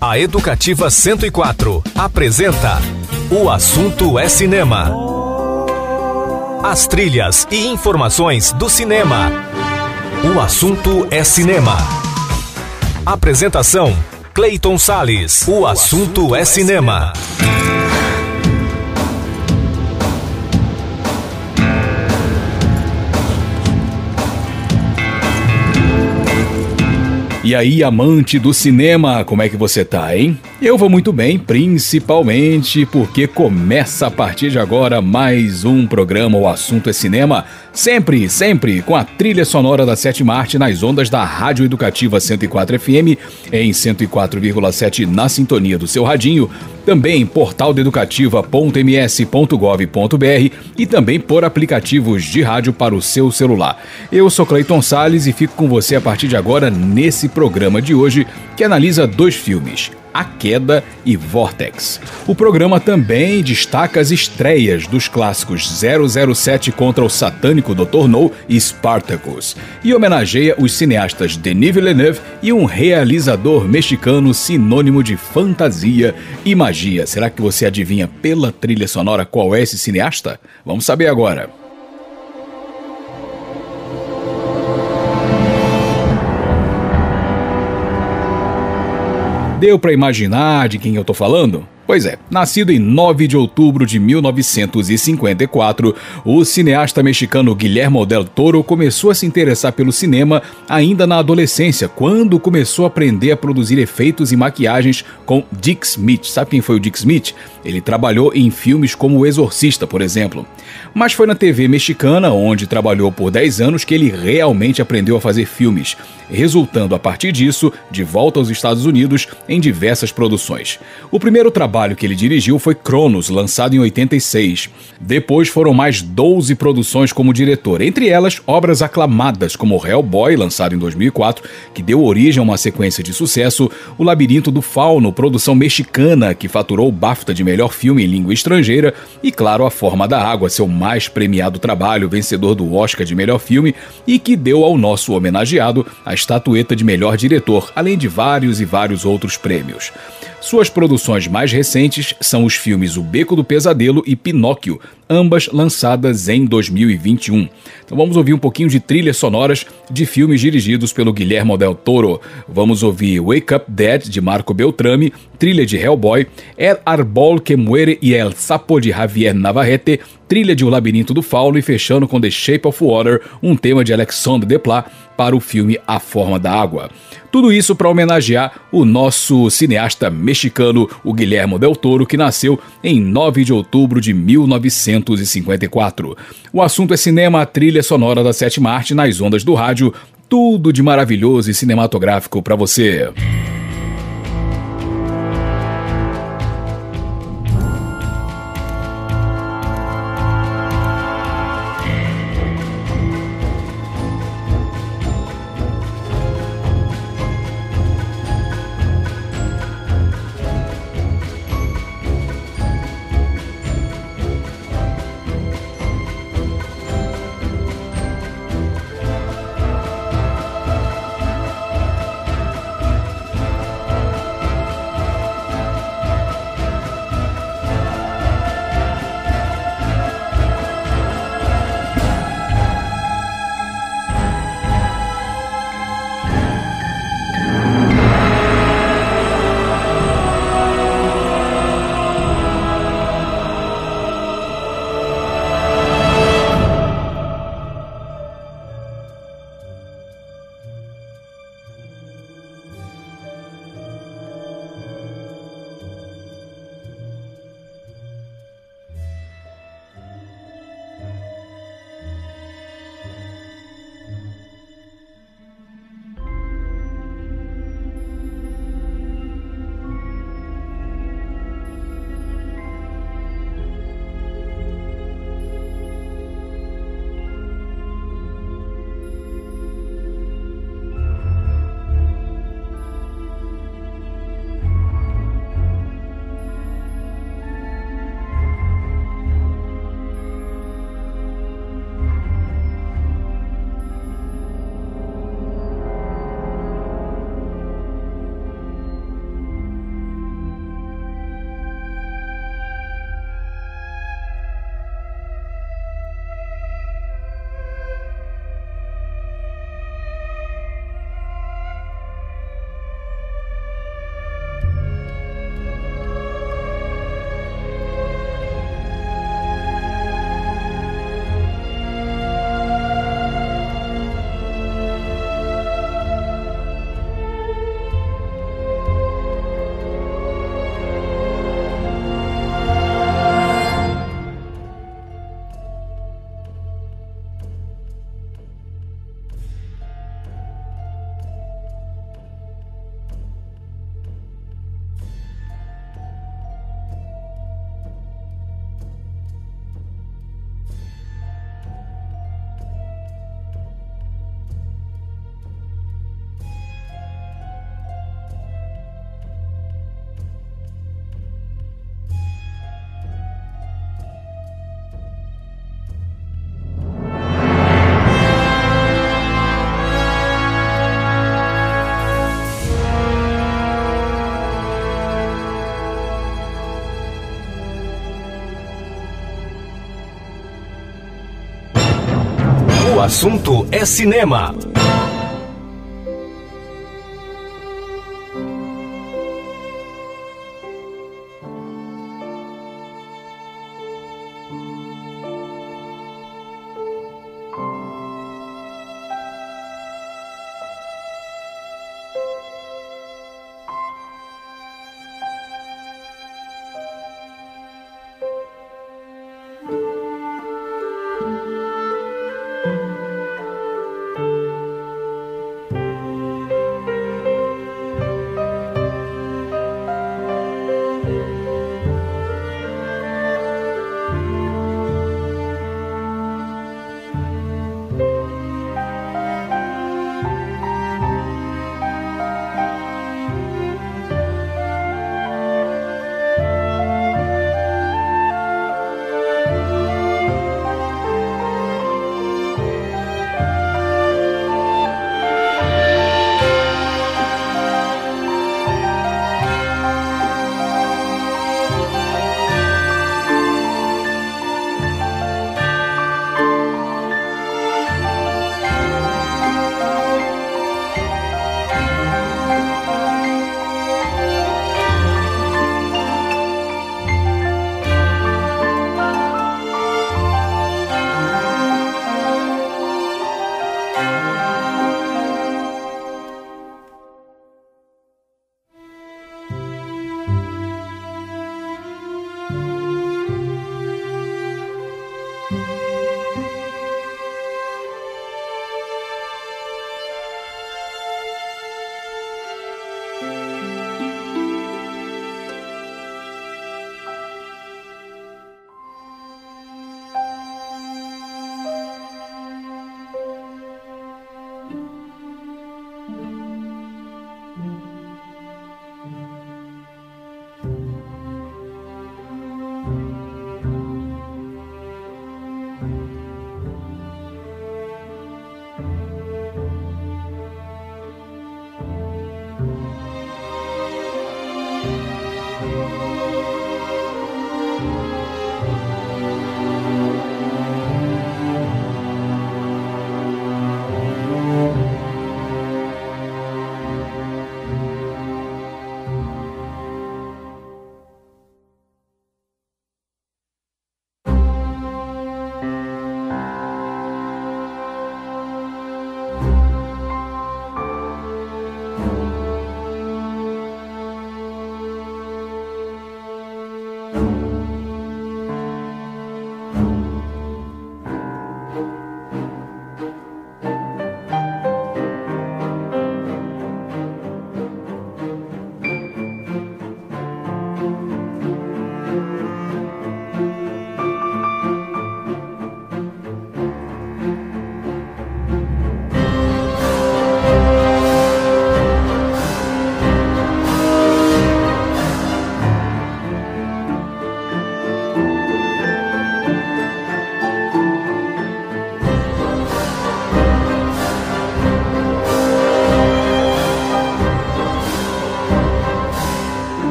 A Educativa 104 apresenta O Assunto é Cinema. As trilhas e informações do cinema. O Assunto é Cinema. Apresentação: Clayton Sales. O Assunto é Cinema. E aí, amante do cinema, como é que você tá, hein? Eu vou muito bem, principalmente porque começa a partir de agora mais um programa O Assunto é Cinema, sempre, sempre com a trilha sonora da Sétima Arte nas ondas da Rádio Educativa 104 FM, em 104,7 na sintonia do seu radinho, também portaldeeducativa.ms.gov.br e também por aplicativos de rádio para o seu celular. Eu sou Clayton Sales e fico com você a partir de agora nesse programa de hoje que analisa dois filmes, a Queda e Vortex. O programa também destaca as estreias dos clássicos 007 contra o satânico Dr. No e Spartacus, e homenageia os cineastas Denis Villeneuve e um realizador mexicano sinônimo de fantasia e magia. Será que você adivinha pela trilha sonora qual é esse cineasta? Vamos saber agora. Deu para imaginar de quem eu tô falando? Pois é, nascido em 9 de outubro de 1954, o cineasta mexicano Guillermo del Toro começou a se interessar pelo cinema ainda na adolescência, quando começou a aprender a produzir efeitos e maquiagens com Dick Smith. Sabe quem foi o Dick Smith? Ele trabalhou em filmes como O Exorcista, por exemplo. Mas foi na TV mexicana, onde trabalhou por 10 anos, que ele realmente aprendeu a fazer filmes, resultando a partir disso de volta aos Estados Unidos em diversas produções. O primeiro trabalho trabalho que ele dirigiu foi Cronos, lançado em 86. Depois foram mais 12 produções como diretor, entre elas obras aclamadas como Hellboy, lançado em 2004, que deu origem a uma sequência de sucesso, O Labirinto do Fauno, produção mexicana que faturou o BAFTA de melhor filme em língua estrangeira, e claro, A Forma da Água, seu mais premiado trabalho, vencedor do Oscar de melhor filme e que deu ao nosso homenageado a estatueta de melhor diretor, além de vários e vários outros prêmios. Suas produções mais recentes são os filmes O Beco do Pesadelo e Pinóquio, ambas lançadas em 2021. Então vamos ouvir um pouquinho de trilhas sonoras de filmes dirigidos pelo Guilherme Del Toro. Vamos ouvir Wake Up Dead, de Marco Beltrame, trilha de Hellboy, El Arbol que Muere e El Sapo, de Javier Navarrete, trilha de O Labirinto do Fauno e fechando com The Shape of Water, um tema de Alexandre Desplat para o filme A Forma da Água. Tudo isso para homenagear o nosso cineasta mexicano, o Guilherme Del Toro, que nasceu em 9 de outubro de 1954. O assunto é cinema, trilha sonora da sétima arte nas ondas do rádio, tudo de maravilhoso e cinematográfico para você. O assunto é cinema.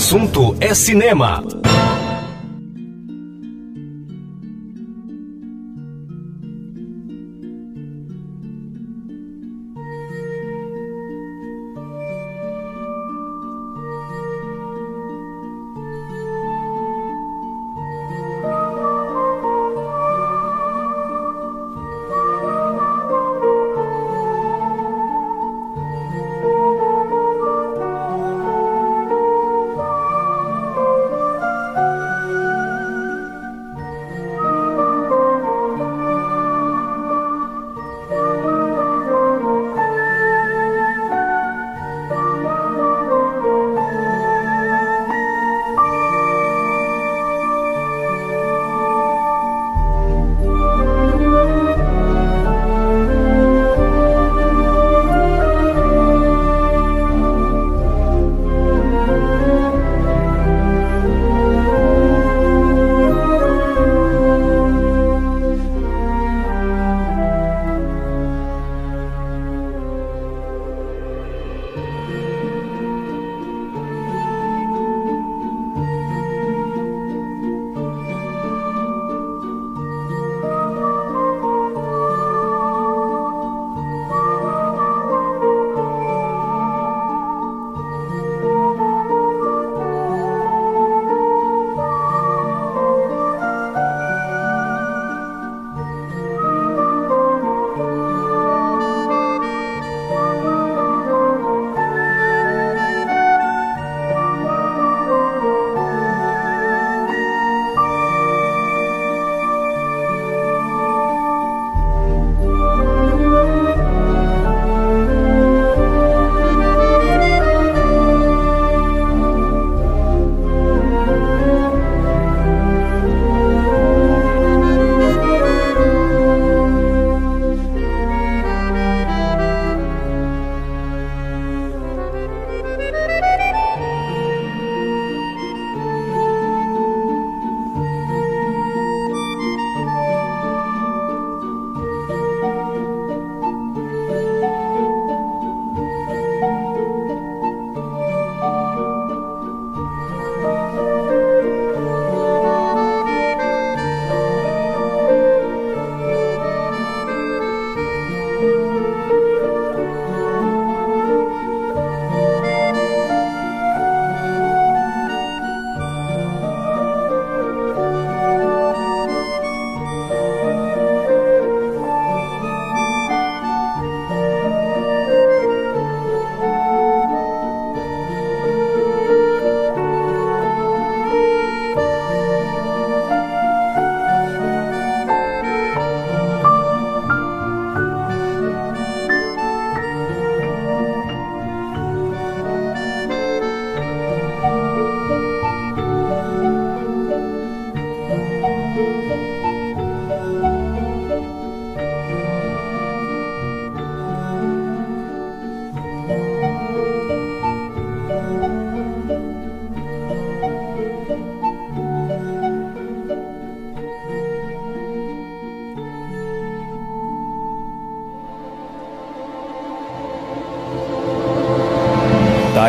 Assunto é cinema.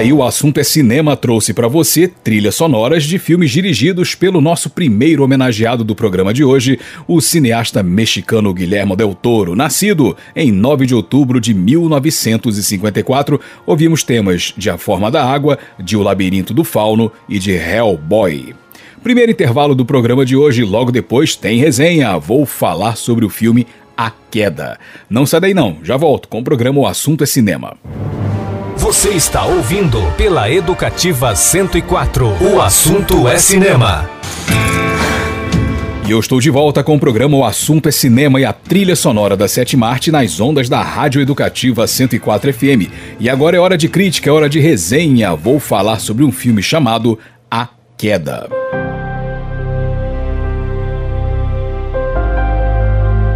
Aí o assunto é cinema trouxe para você trilhas sonoras de filmes dirigidos pelo nosso primeiro homenageado do programa de hoje, o cineasta mexicano Guilherme Del Toro, nascido em 9 de outubro de 1954. Ouvimos temas de A Forma da Água, de O Labirinto do Fauno e de Hellboy. Primeiro intervalo do programa de hoje, logo depois tem resenha. Vou falar sobre o filme A Queda. Não sai daí não, já volto com o programa O Assunto é Cinema. Você está ouvindo pela Educativa 104. O assunto é cinema. E eu estou de volta com o programa O Assunto é Cinema e a trilha sonora da Sétima Arte nas ondas da Rádio Educativa 104 FM. E agora é hora de crítica, é hora de resenha. Vou falar sobre um filme chamado A Queda.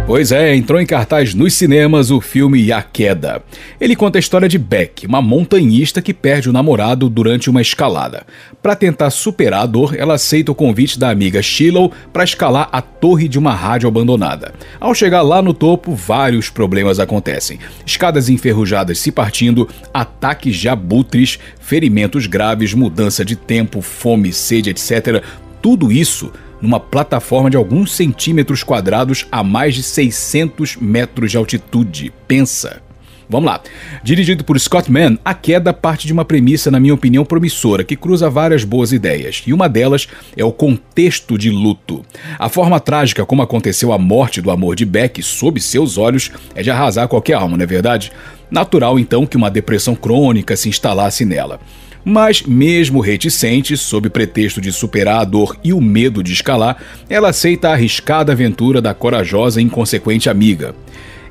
Pois é, entrou em cartaz nos cinemas o filme A Queda. Ele conta a história de Beck, uma montanhista que perde o namorado durante uma escalada. Para tentar superar a dor, ela aceita o convite da amiga Shiloh para escalar a torre de uma rádio abandonada. Ao chegar lá no topo, vários problemas acontecem: escadas enferrujadas se partindo, ataques de abutres, ferimentos graves, mudança de tempo, fome, sede, etc. Tudo isso numa plataforma de alguns centímetros quadrados a mais de 600 metros de altitude. Pensa! Vamos lá. Dirigido por Scott Mann, A Queda parte de uma premissa, na minha opinião, promissora, que cruza várias boas ideias, e uma delas é o contexto de luto. A forma trágica como aconteceu a morte do amor de Beck sob seus olhos é de arrasar qualquer alma, não é verdade? Natural, então, que uma depressão crônica se instalasse nela. Mas, mesmo reticente, sob pretexto de superar a dor e o medo de escalar, ela aceita a arriscada aventura da corajosa e inconsequente amiga.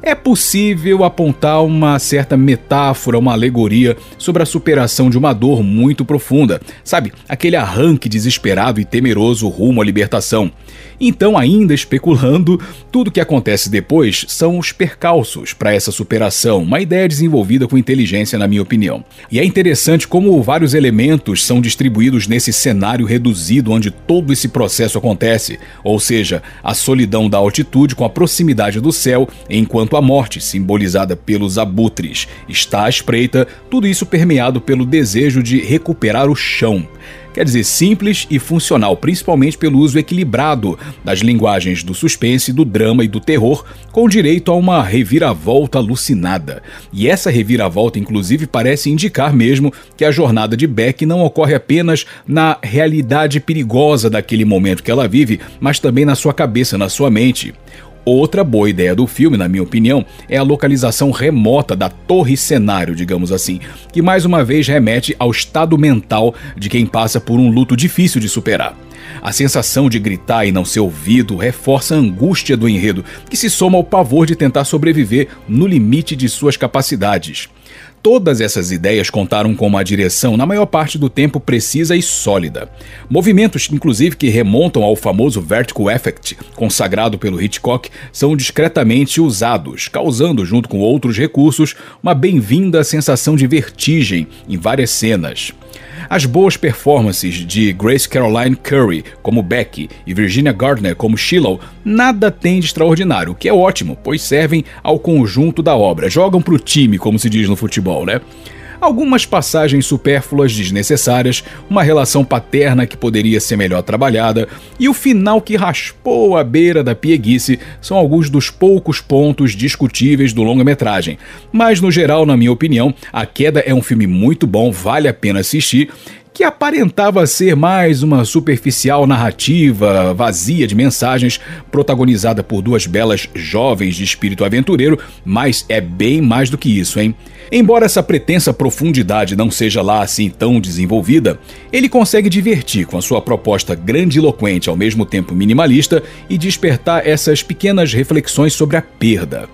É possível apontar uma certa metáfora, uma alegoria sobre a superação de uma dor muito profunda, sabe? Aquele arranque desesperado e temeroso rumo à libertação. Então, ainda especulando, tudo que acontece depois são os percalços para essa superação, uma ideia desenvolvida com inteligência, na minha opinião. E é interessante como vários elementos são distribuídos nesse cenário reduzido onde todo esse processo acontece, ou seja, a solidão da altitude com a proximidade do céu, enquanto a morte, simbolizada pelos abutres, está à espreita, tudo isso permeado pelo desejo de recuperar o chão. Quer dizer, simples e funcional, principalmente pelo uso equilibrado das linguagens do suspense, do drama e do terror, com direito a uma reviravolta alucinada. E essa reviravolta, inclusive, parece indicar mesmo que a jornada de Beck não ocorre apenas na realidade perigosa daquele momento que ela vive, mas também na sua cabeça, na sua mente. Outra boa ideia do filme, na minha opinião, é a localização remota da torre cenário, digamos assim, que mais uma vez remete ao estado mental de quem passa por um luto difícil de superar. A sensação de gritar e não ser ouvido reforça a angústia do enredo, que se soma ao pavor de tentar sobreviver no limite de suas capacidades. Todas essas ideias contaram com uma direção, na maior parte do tempo, precisa e sólida. Movimentos, inclusive, que remontam ao famoso Vertical Effect, consagrado pelo Hitchcock, são discretamente usados, causando, junto com outros recursos, uma bem-vinda sensação de vertigem em várias cenas. As boas performances de Grace Caroline Curry como Becky e Virginia Gardner como Shiloh nada tem de extraordinário, o que é ótimo, pois servem ao conjunto da obra, jogam pro time, como se diz no futebol, né? Algumas passagens supérfluas desnecessárias, uma relação paterna que poderia ser melhor trabalhada e o final que raspou a beira da pieguice são alguns dos poucos pontos discutíveis do longa-metragem. Mas no geral, na minha opinião, A Queda é um filme muito bom, vale a pena assistir que aparentava ser mais uma superficial narrativa vazia de mensagens, protagonizada por duas belas jovens de espírito aventureiro, mas é bem mais do que isso, hein? Embora essa pretensa profundidade não seja lá assim tão desenvolvida, ele consegue divertir com a sua proposta grandiloquente ao mesmo tempo minimalista e despertar essas pequenas reflexões sobre a perda.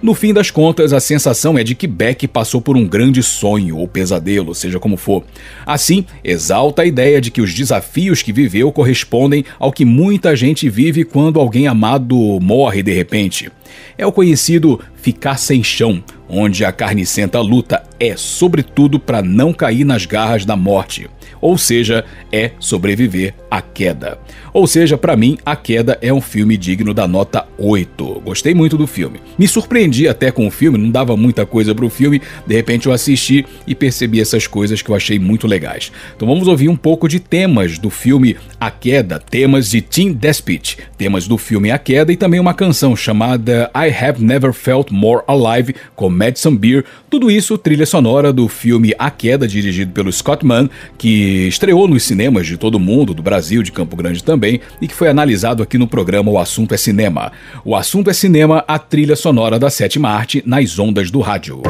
No fim das contas, a sensação é de que Beck passou por um grande sonho ou pesadelo, seja como for. Assim, exalta a ideia de que os desafios que viveu correspondem ao que muita gente vive quando alguém amado morre de repente. É o conhecido ficar sem chão, onde a carnicenta luta é, sobretudo, para não cair nas garras da morte ou seja, é sobreviver à queda. Ou seja, para mim, A Queda é um filme digno da nota 8. Gostei muito do filme. Me surpreendi até com o filme, não dava muita coisa pro filme, de repente eu assisti e percebi essas coisas que eu achei muito legais. Então vamos ouvir um pouco de temas do filme A Queda, temas de Tim Despit, temas do filme A Queda e também uma canção chamada I Have Never Felt More Alive com Madison Beer. Tudo isso trilha sonora do filme A Queda, dirigido pelo Scott Mann, que estreou nos cinemas de todo mundo, do Brasil, de Campo Grande também, e que foi analisado aqui no programa O Assunto é Cinema. O Assunto é Cinema, a trilha sonora da sétima arte nas ondas do rádio.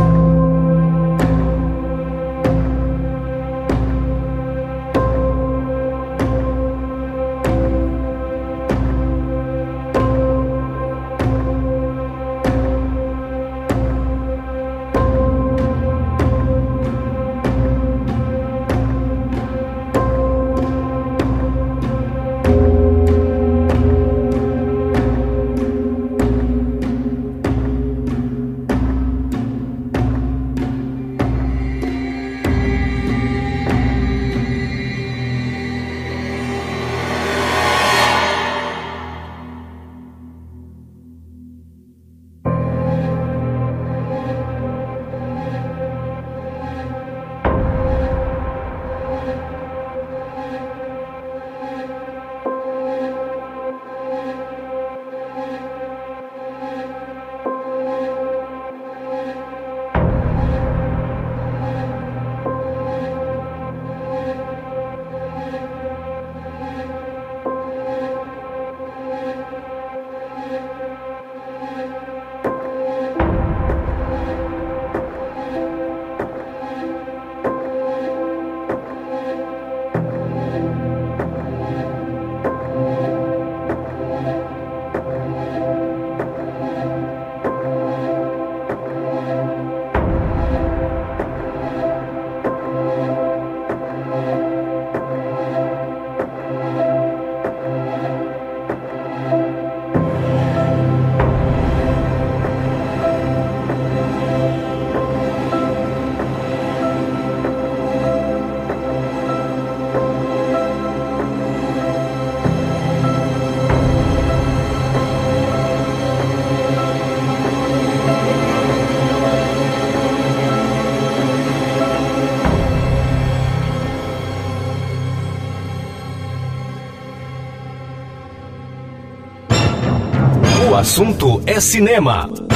Assunto é cinema.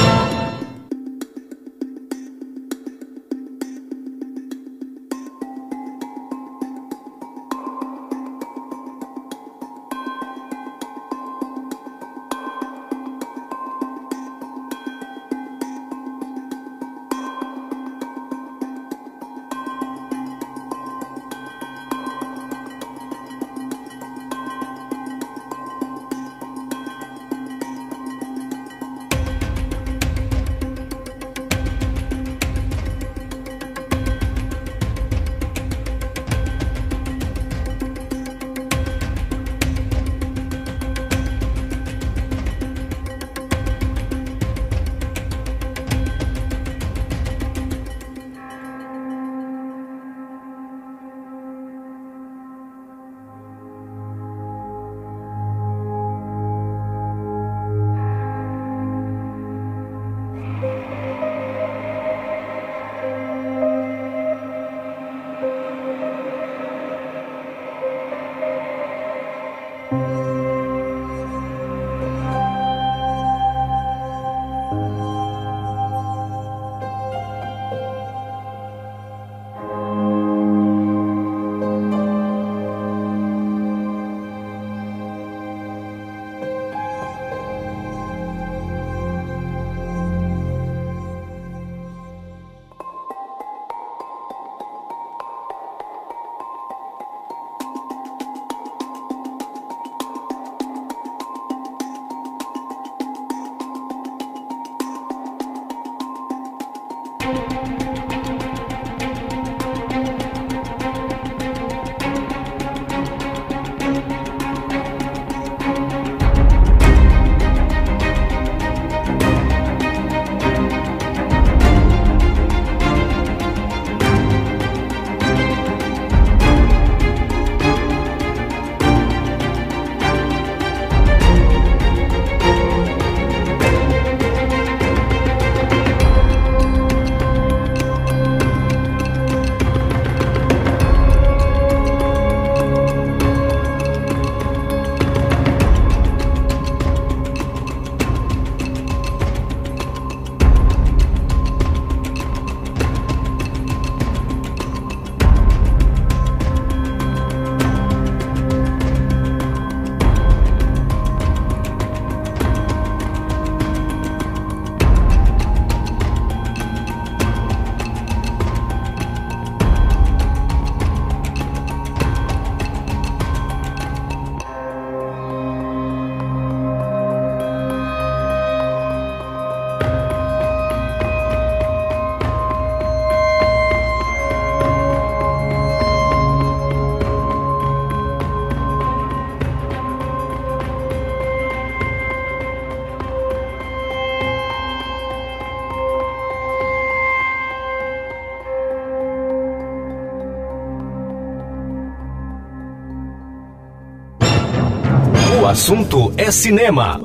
Assunto é cinema.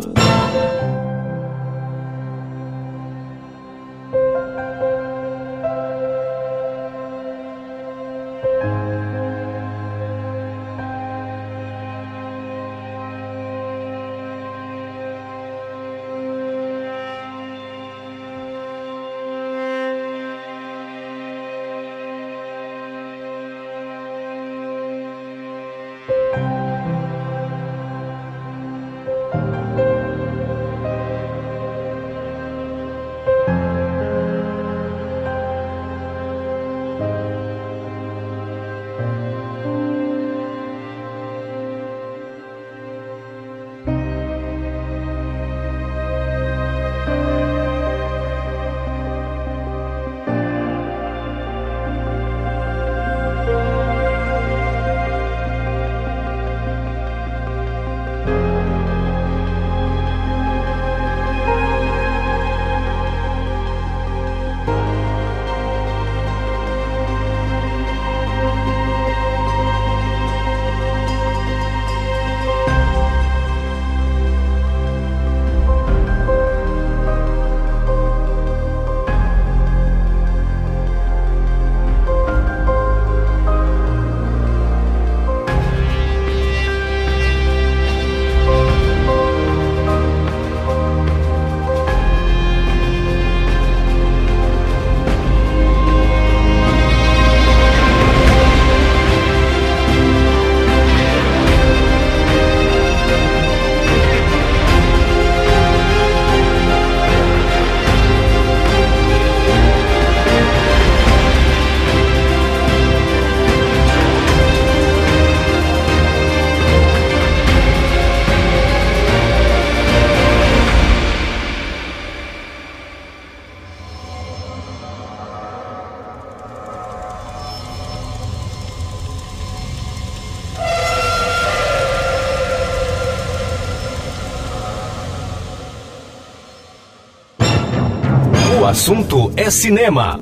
Assunto é cinema.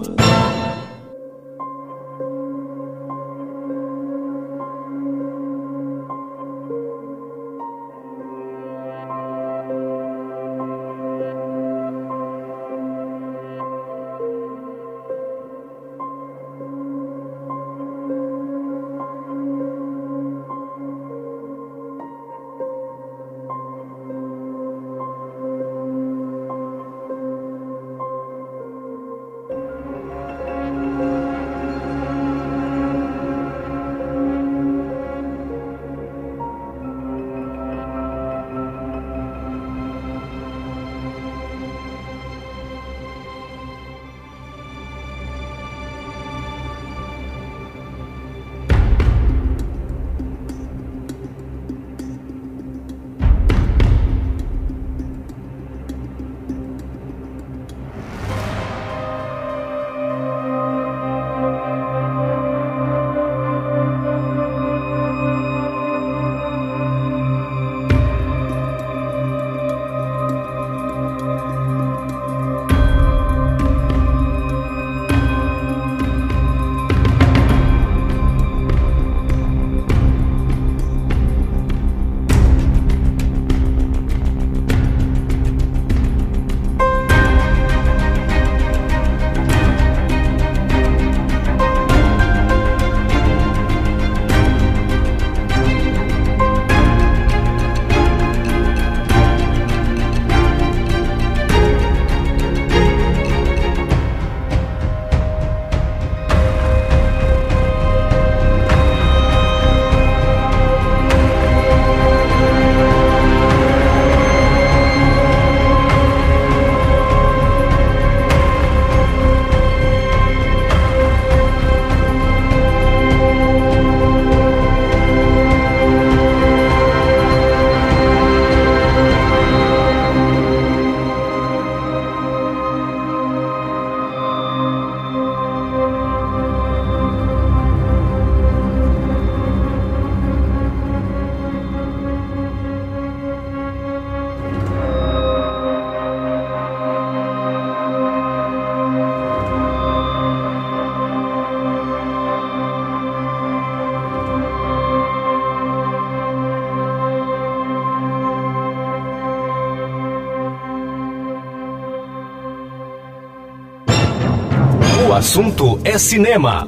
Assunto é cinema.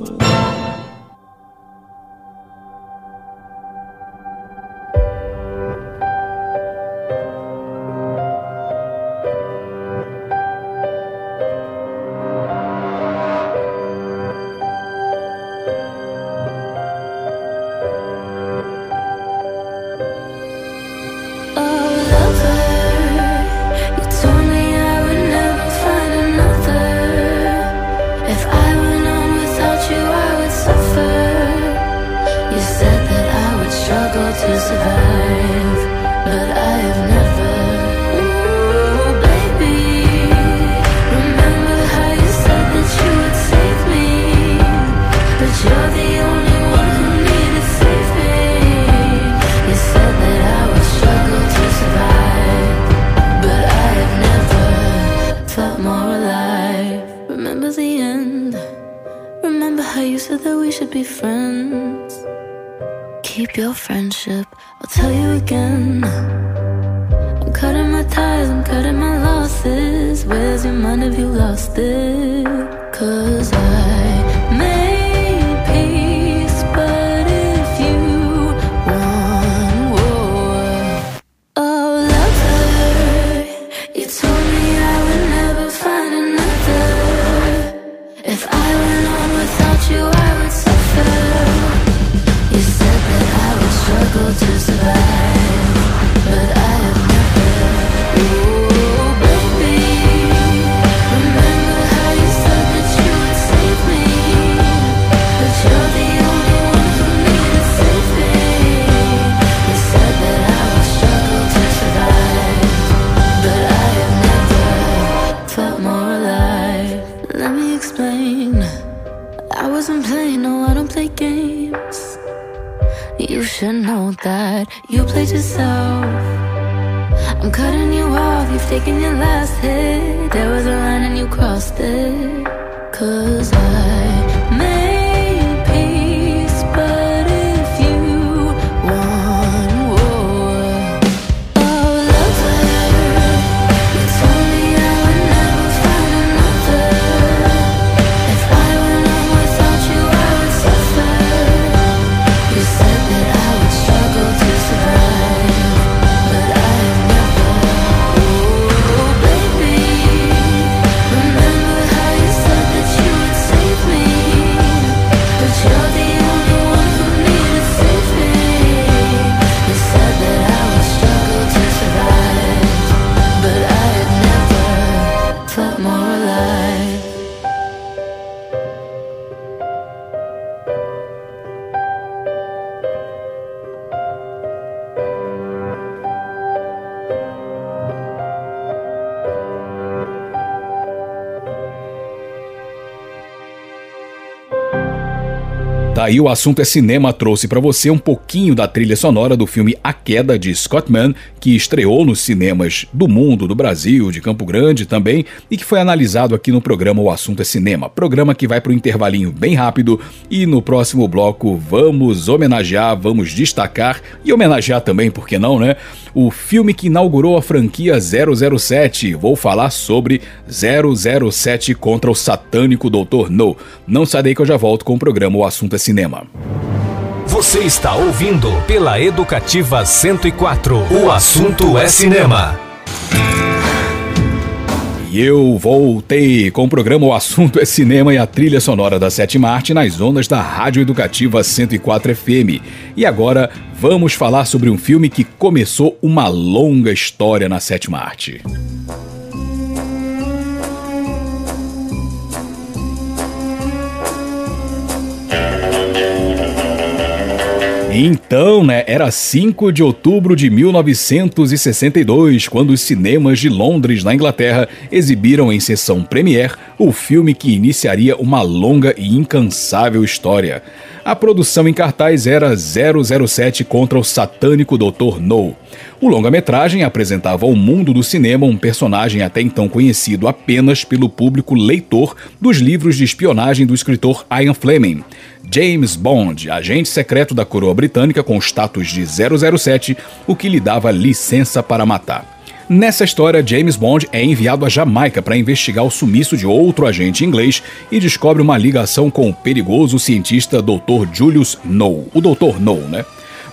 Aí o assunto é cinema trouxe para você um pouquinho da trilha sonora do filme A Queda de Scott Mann, que estreou nos cinemas do mundo, do Brasil, de Campo Grande também, e que foi analisado aqui no programa O Assunto é Cinema. Programa que vai para o intervalinho bem rápido e no próximo bloco vamos homenagear, vamos destacar e homenagear também, por que não, né? O filme que inaugurou a franquia 007. Vou falar sobre 007 contra o satânico Dr. No. Não sai daí que eu já volto com o programa O Assunto é Cinema cinema. Você está ouvindo pela Educativa 104. O assunto é cinema. E eu voltei com o programa O Assunto é Cinema e a trilha sonora da sétima arte nas ondas da Rádio Educativa 104 FM. E agora vamos falar sobre um filme que começou uma longa história na sétima arte. Então, né, era 5 de outubro de 1962, quando os cinemas de Londres, na Inglaterra, exibiram em sessão premiere o filme que iniciaria uma longa e incansável história. A produção em cartaz era 007 contra o satânico Dr. No. O longa-metragem apresentava ao mundo do cinema um personagem até então conhecido apenas pelo público leitor dos livros de espionagem do escritor Ian Fleming. James Bond, agente secreto da coroa britânica com status de 007, o que lhe dava licença para matar. Nessa história, James Bond é enviado à Jamaica para investigar o sumiço de outro agente inglês e descobre uma ligação com o perigoso cientista Dr. Julius No, o Dr. No, né?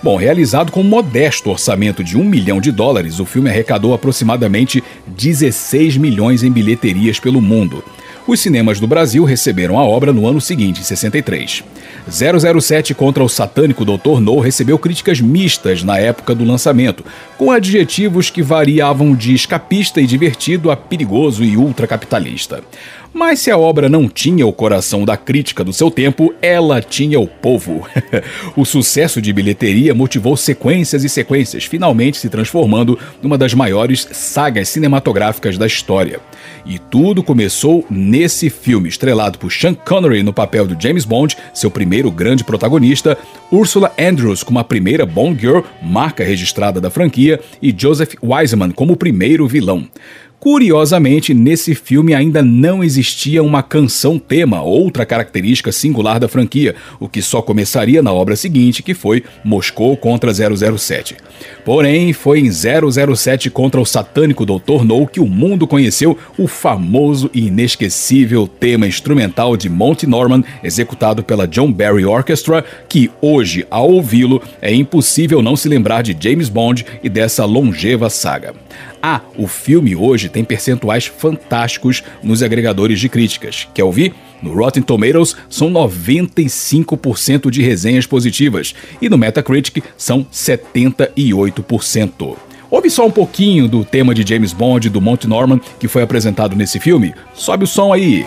Bom, realizado com um modesto orçamento de um milhão de dólares, o filme arrecadou aproximadamente 16 milhões em bilheterias pelo mundo. Os cinemas do Brasil receberam a obra no ano seguinte, em 63. 007 contra o satânico Dr. No recebeu críticas mistas na época do lançamento, com adjetivos que variavam de escapista e divertido a perigoso e ultracapitalista. Mas se a obra não tinha o coração da crítica do seu tempo, ela tinha o povo. o sucesso de bilheteria motivou sequências e sequências, finalmente se transformando numa das maiores sagas cinematográficas da história. E tudo começou nesse filme, estrelado por Sean Connery no papel do James Bond, seu primeiro grande protagonista, Ursula Andrews como a primeira Bond Girl, marca registrada da franquia, e Joseph Wiseman como o primeiro vilão. Curiosamente, nesse filme ainda não existia uma canção tema, outra característica singular da franquia, o que só começaria na obra seguinte, que foi Moscou contra 007. Porém, foi em 007 contra o satânico Dr. No que o mundo conheceu o famoso e inesquecível tema instrumental de Monty Norman, executado pela John Barry Orchestra, que hoje, ao ouvi-lo, é impossível não se lembrar de James Bond e dessa longeva saga. Ah, o filme hoje tem percentuais fantásticos nos agregadores de críticas. Quer ouvir? No Rotten Tomatoes são 95% de resenhas positivas e no Metacritic são 78%. Ouve só um pouquinho do tema de James Bond do Monty Norman que foi apresentado nesse filme. Sobe o som aí.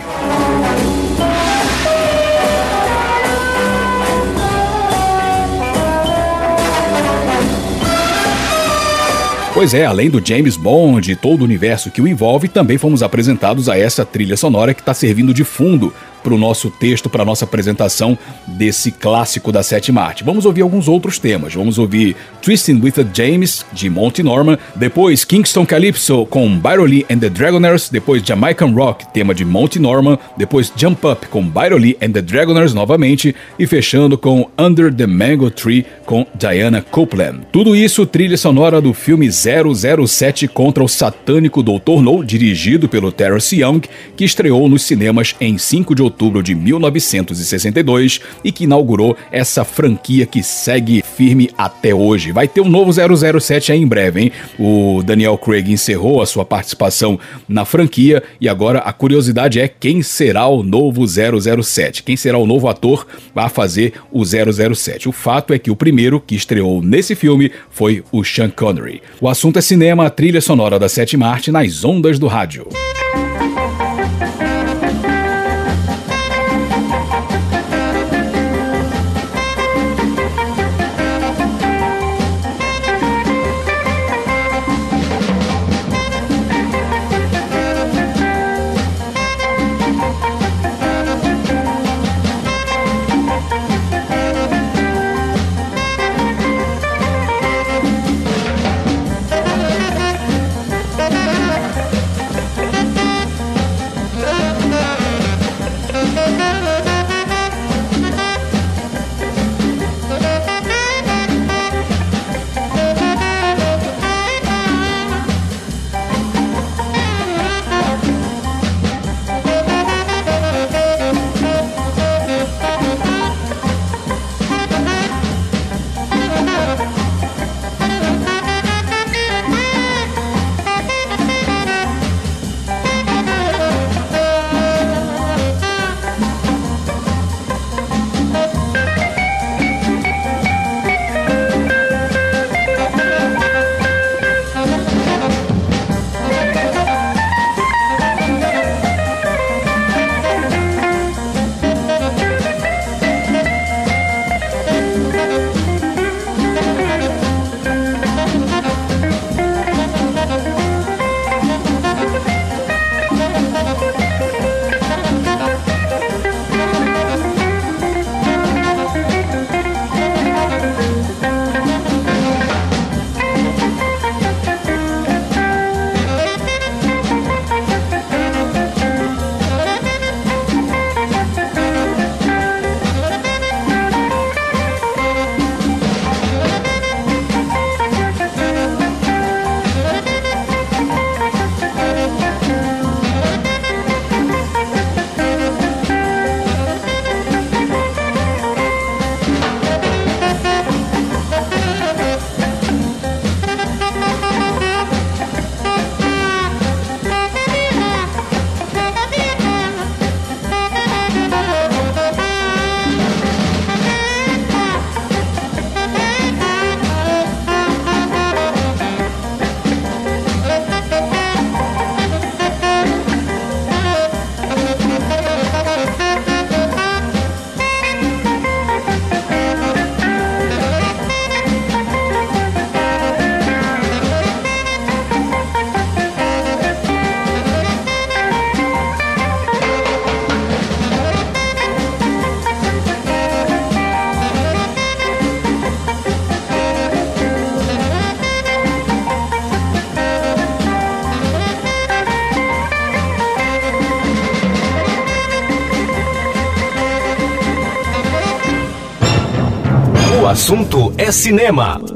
Pois é, além do James Bond e todo o universo que o envolve, também fomos apresentados a essa trilha sonora que está servindo de fundo para o nosso texto, para nossa apresentação desse clássico da sétima arte. Vamos ouvir alguns outros temas. Vamos ouvir Twisting with James, de Monty Norman, depois Kingston Calypso com Byron Lee and the Dragoners, depois Jamaican Rock, tema de Monty Norman, depois Jump Up com Byron Lee and the Dragoners novamente e fechando com Under the Mango Tree com Diana Copeland. Tudo isso trilha sonora do filme 007 contra o satânico Dr. No, dirigido pelo Terence Young, que estreou nos cinemas em 5 de outubro de 1962 e que inaugurou essa franquia que segue firme até hoje. Vai ter um novo 007 aí em breve, hein? O Daniel Craig encerrou a sua participação na franquia e agora a curiosidade é quem será o novo 007, quem será o novo ator a fazer o 007. O fato é que o primeiro que estreou nesse filme foi o Sean Connery. O assunto é cinema, a trilha sonora da sétima arte nas ondas do rádio. Assunto é cinema.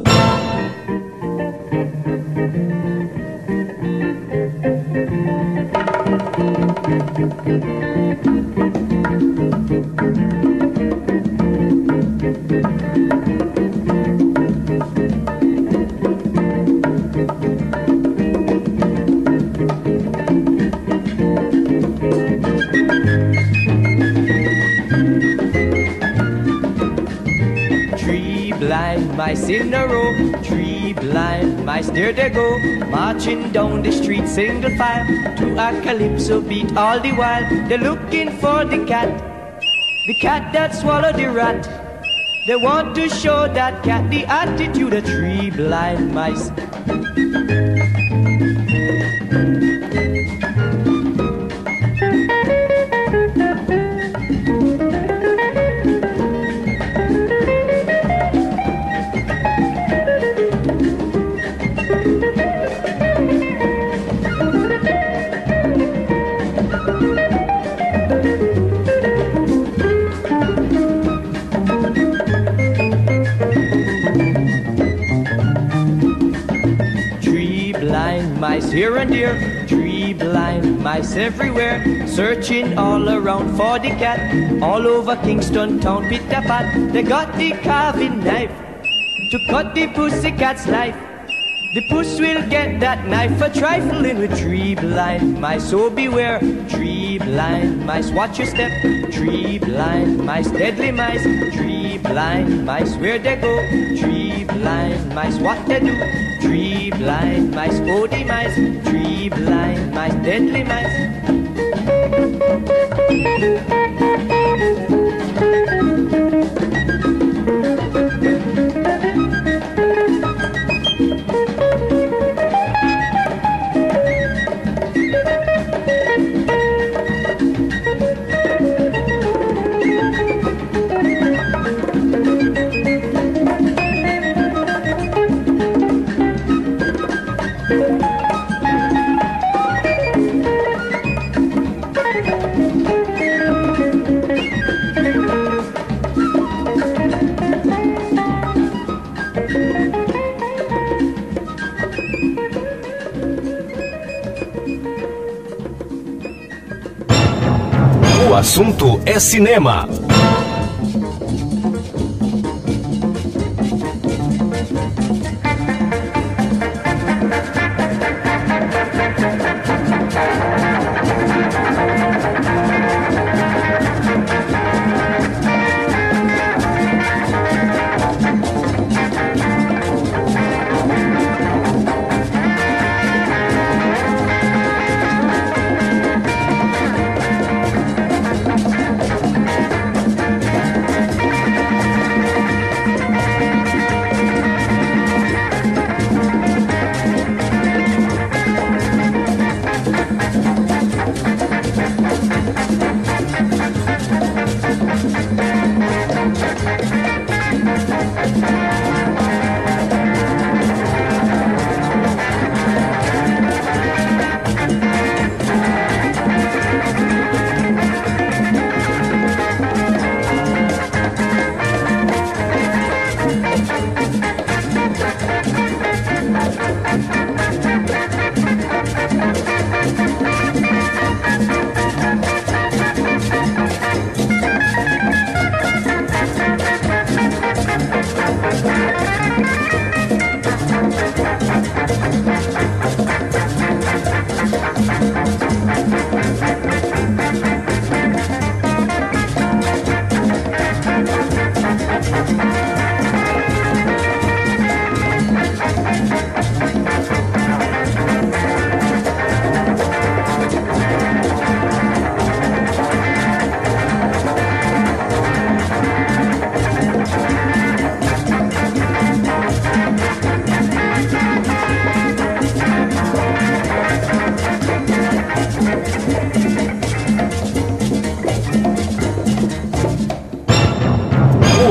Down the street single file to a calypso beat all the while. They're looking for the cat, the cat that swallowed the rat. They want to show that cat the attitude of three blind mice. Here and there. Three blind mice everywhere, searching all around for the cat. All over Kingston town, pit a pat. They got the carving knife to cut the pussycat's life. The puss will get that knife for trifling with tree blind mice. So beware, tree blind mice. Watch your step, tree blind mice. Deadly mice, tree blind mice. Where they go, tree blind mice. What they do, tree blind mice. The mice, tree blind mice. Deadly mice. Assunto é cinema.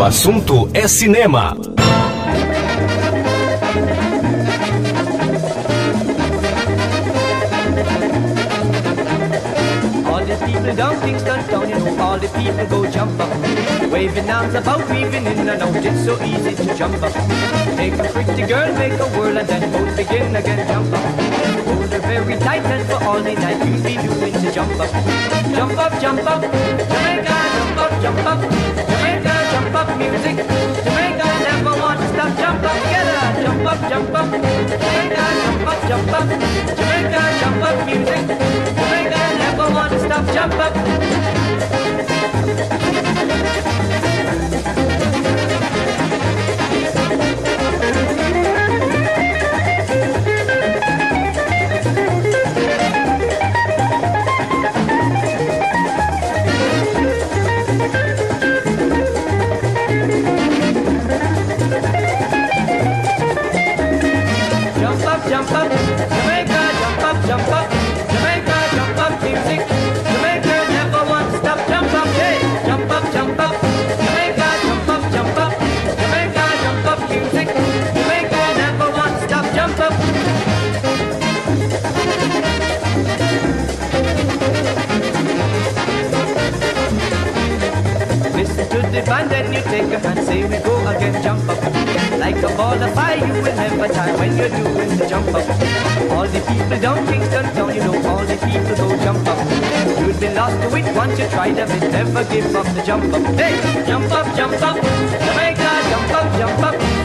O assunto é cinema. All the people down Kingston town, you know, all the people go jump up. Waving arms about, weaving in and out, it's so easy to jump up. Take a pretty girl, make a whirl, and then both begin again, jump up. Very tight, and for all the night you'll be doing to jump up. Jump up, jump up, Jamaica, jump up, jump up. Up, music. Jamaica, never want to stop, jump up together. Jump up, jump up. Jamaica, jump up, jump up. Jamaica, jump up, music. Jamaica, never want to stop, jump up. And then you take a hand, say we go again, jump up. Like a ball of fire, you will never die when you're doing the jump up. All the people down Kingston Town, you know, all the people go jump up. You'll be lost to it once you try them, it never give up the jump up. Hey, jump up, jump up, Jamaica, jump up, jump up.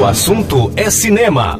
O assunto é cinema.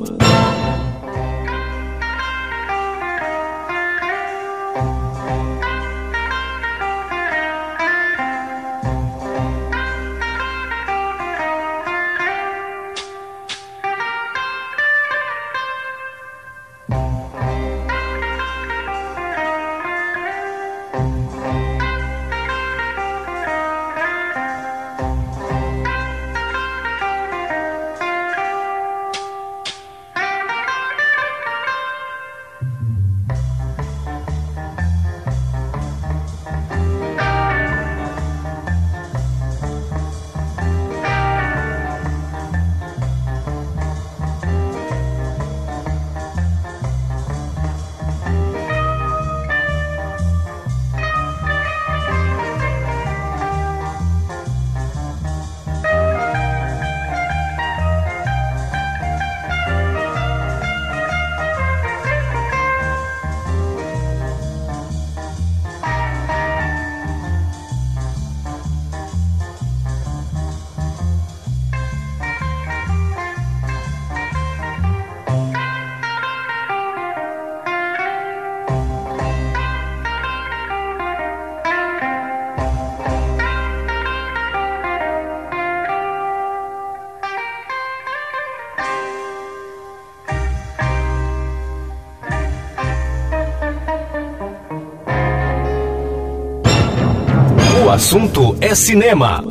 assunto é cinema.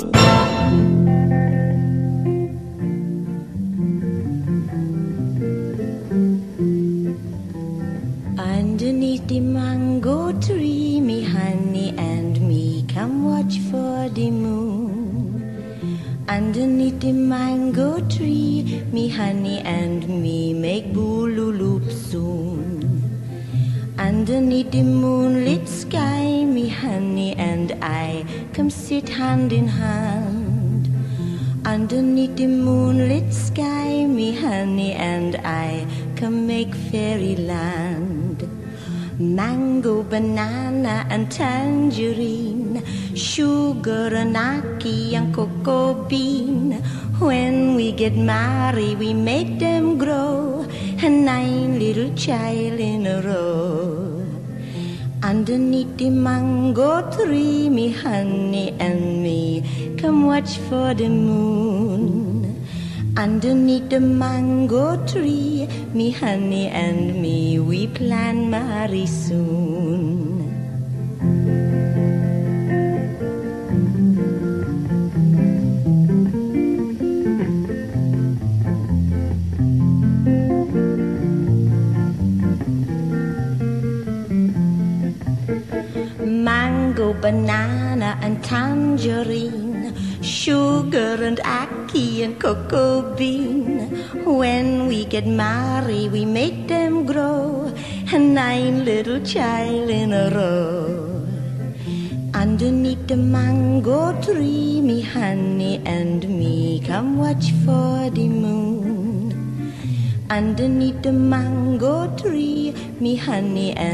Sydney and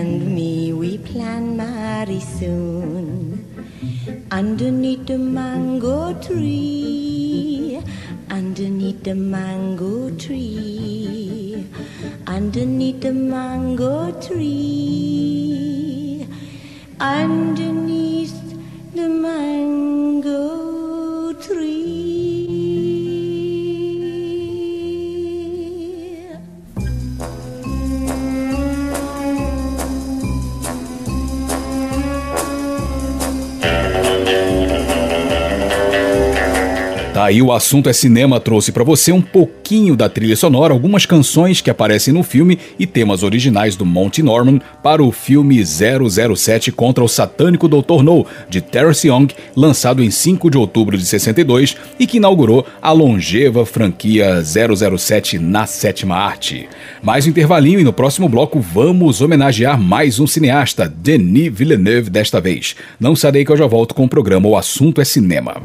Aí o assunto é cinema trouxe para você um pouquinho da trilha sonora, algumas canções que aparecem no filme e temas originais do Monty Norman para o filme 007 contra o satânico Dr. No, de Terence Young, lançado em 5 de outubro de 62 e que inaugurou a longeva franquia 007 na sétima arte. Mais um intervalinho e no próximo bloco vamos homenagear mais um cineasta, Denis Villeneuve desta vez. Não daí que eu já volto com o programa O Assunto é Cinema.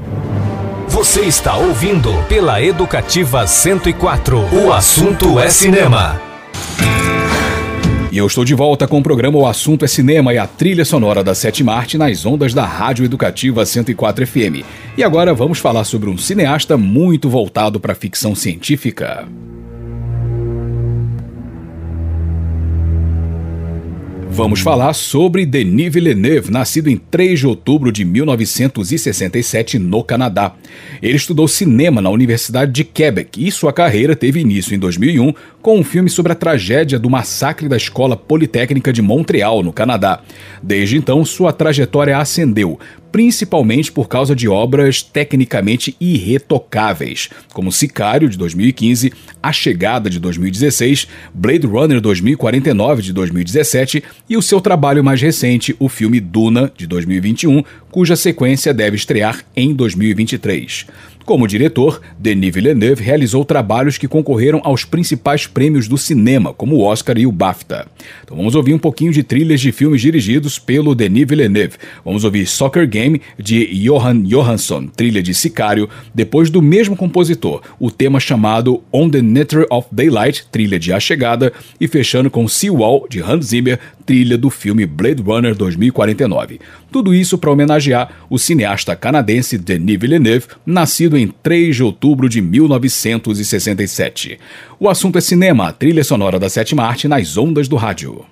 Você está ouvindo pela Educativa 104. O assunto é cinema. E eu estou de volta com o programa O Assunto é Cinema e a trilha sonora da Sétima Arte nas ondas da Rádio Educativa 104 FM. E agora vamos falar sobre um cineasta muito voltado para a ficção científica. Vamos falar sobre Denis Villeneuve, nascido em 3 de outubro de 1967 no Canadá. Ele estudou cinema na Universidade de Quebec e sua carreira teve início em 2001 com um filme sobre a tragédia do massacre da Escola Politécnica de Montreal, no Canadá. Desde então, sua trajetória ascendeu, principalmente por causa de obras tecnicamente irretocáveis, como Sicário de 2015, A Chegada de 2016, Blade Runner 2049 de 2017 e o seu trabalho mais recente, o filme Duna de 2021, cuja sequência deve estrear em 2023. Como diretor, Denis Villeneuve realizou trabalhos que concorreram aos principais prêmios do cinema, como o Oscar e o BAFTA. Então vamos ouvir um pouquinho de trilhas de filmes dirigidos pelo Denis Villeneuve. Vamos ouvir Soccer Game, de Johan Johansson, trilha de Sicário, depois do mesmo compositor, o tema chamado On the Nature of Daylight, trilha de A Chegada, e fechando com Seawall, de Hans Zimmer, trilha do filme Blade Runner 2049. Tudo isso para homenagear o cineasta canadense Denis Villeneuve, nascido em 3 de outubro de 1967. O assunto é cinema, trilha sonora da sétima arte nas ondas do rádio.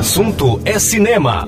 Assunto é cinema.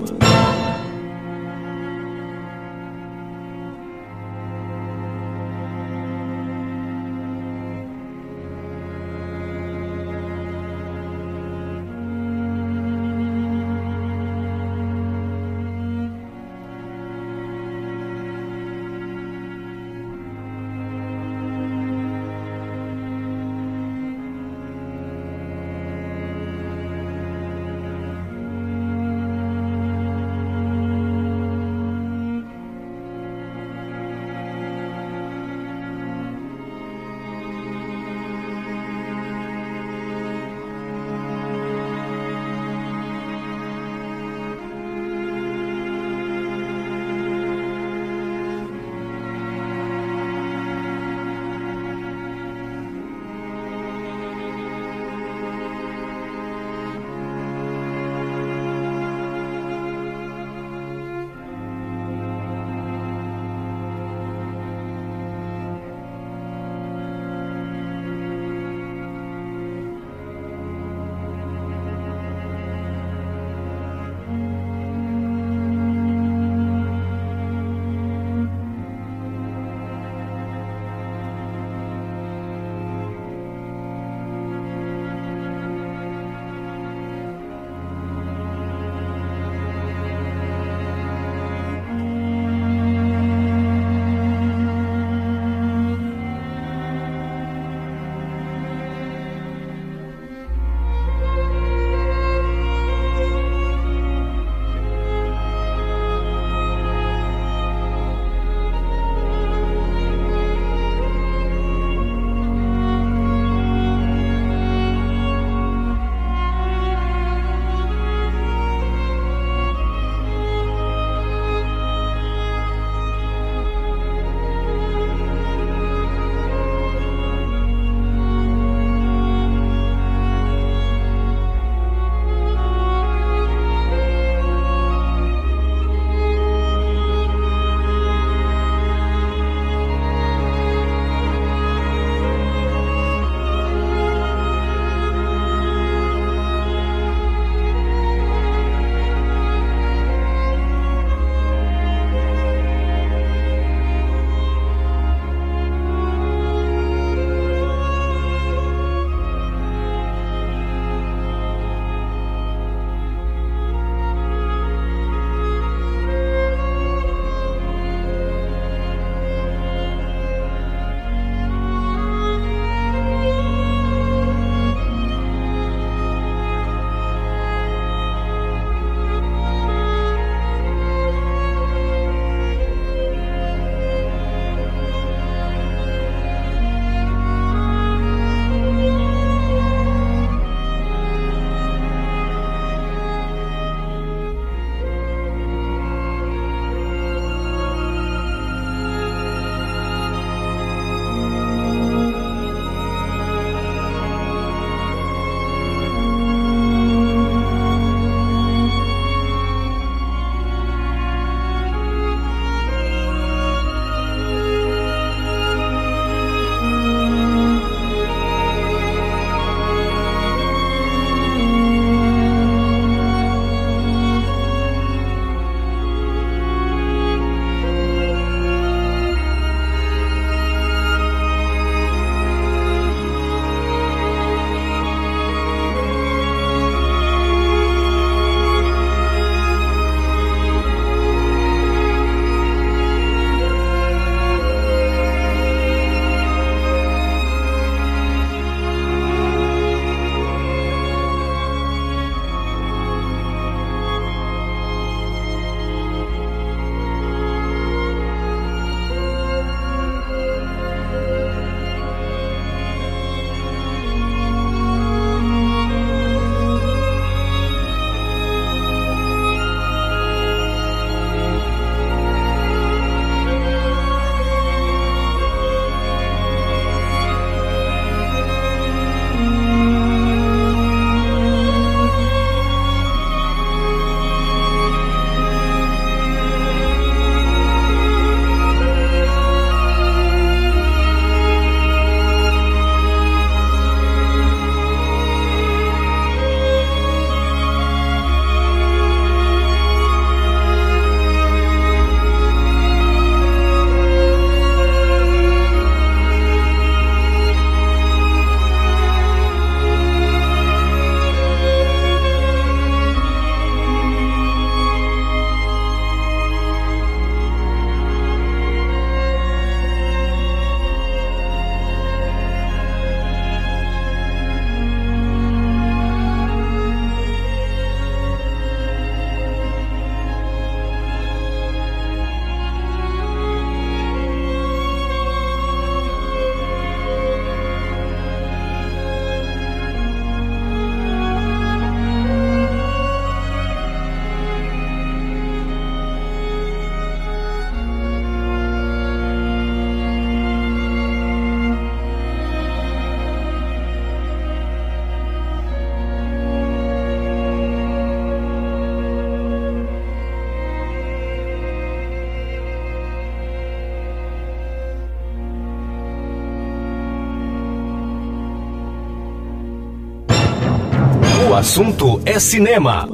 Assunto é cinema.